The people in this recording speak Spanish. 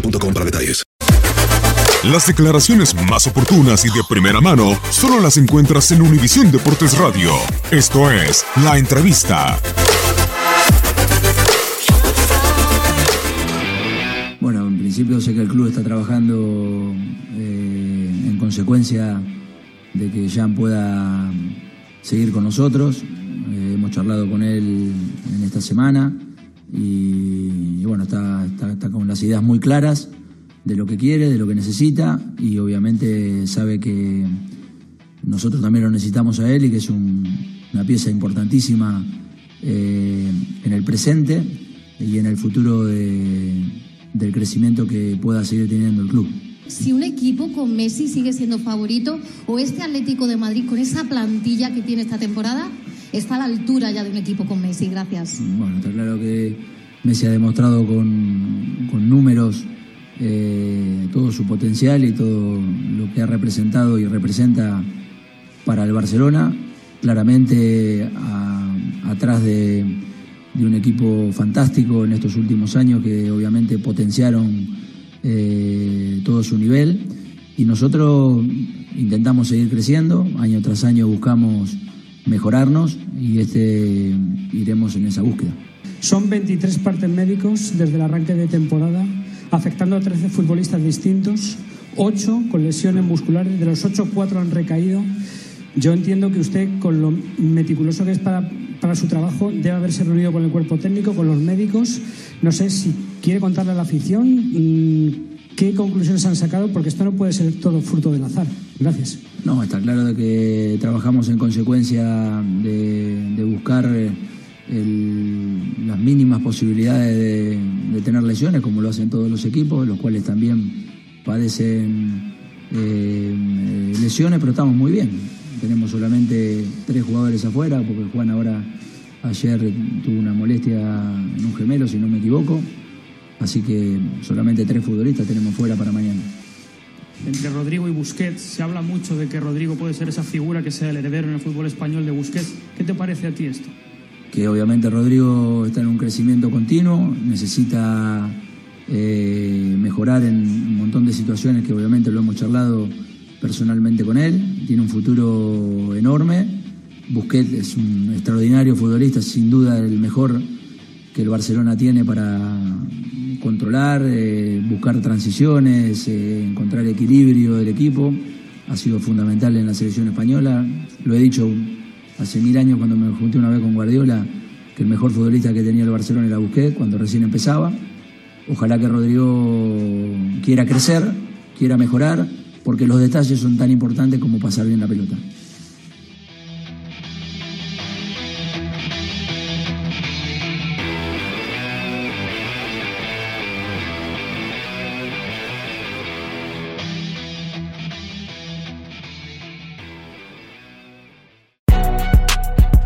boostmobile.com para detalles. Las declaraciones más oportunas y de primera mano solo las encuentras en Univisión Deportes Radio. Esto es La Entrevista. Bueno, en principio sé que el club está trabajando eh, en consecuencia de que Jan pueda seguir con nosotros. Eh, hemos charlado con él en esta semana y, está, está- está con las ideas muy claras de lo que quiere, de lo que necesita y obviamente sabe que nosotros también lo necesitamos a él y que es un- una pieza importantísima eh, en el presente y en el futuro de- del crecimiento que pueda seguir teniendo el club. Si un equipo con Messi sigue siendo favorito o este Atlético de Madrid con esa plantilla que tiene esta temporada está a la altura ya de un equipo con Messi. Gracias. Bueno, está claro que Messi ha demostrado con, con números eh, todo su potencial y todo lo que ha representado y representa para el Barcelona. Claramente atrás de, de un equipo fantástico en estos últimos años que obviamente potenciaron eh, todo su nivel y nosotros intentamos seguir creciendo, año tras año buscamos mejorarnos y este iremos en esa búsqueda. Son 23 partes médicos desde el arranque de temporada, afectando a 13 futbolistas distintos, 8 con lesiones musculares, de los 8, 4 han recaído. Yo entiendo que usted, con lo meticuloso que es para, para su trabajo, debe haberse reunido con el cuerpo técnico, con los médicos. No sé si quiere contarle a la afición mm, qué conclusiones han sacado, porque esto no puede ser todo fruto del azar. Gracias. No, está claro de que trabajamos en consecuencia de, de buscar eh, las mínimas posibilidades de, de tener lesiones, como lo hacen todos los equipos, los cuales también padecen eh, lesiones, pero estamos muy bien. Tenemos solamente tres jugadores afuera, porque Juan ahora ayer tuvo una molestia en un gemelo, si no me equivoco. Así que solamente tres futbolistas tenemos fuera para mañana. Entre Rodrigo y Busquets se habla mucho de que Rodrigo puede ser esa figura que sea el heredero en el fútbol español de Busquets. ¿Qué te parece a ti esto? Que obviamente Rodrigo está en un crecimiento continuo, necesita eh, mejorar en un montón de situaciones que obviamente lo hemos charlado personalmente con él, tiene un futuro enorme, Busquets es un extraordinario futbolista, sin duda el mejor que el Barcelona tiene para controlar, eh, buscar transiciones, eh, encontrar equilibrio del equipo, ha sido fundamental en la selección española, lo he dicho hace mil años cuando me junté una vez con Guardiola, que el mejor futbolista que tenía el Barcelona era Busquets, cuando recién empezaba. Ojalá que Rodrigo quiera crecer, quiera mejorar, porque los detalles son tan importantes como pasar bien la pelota.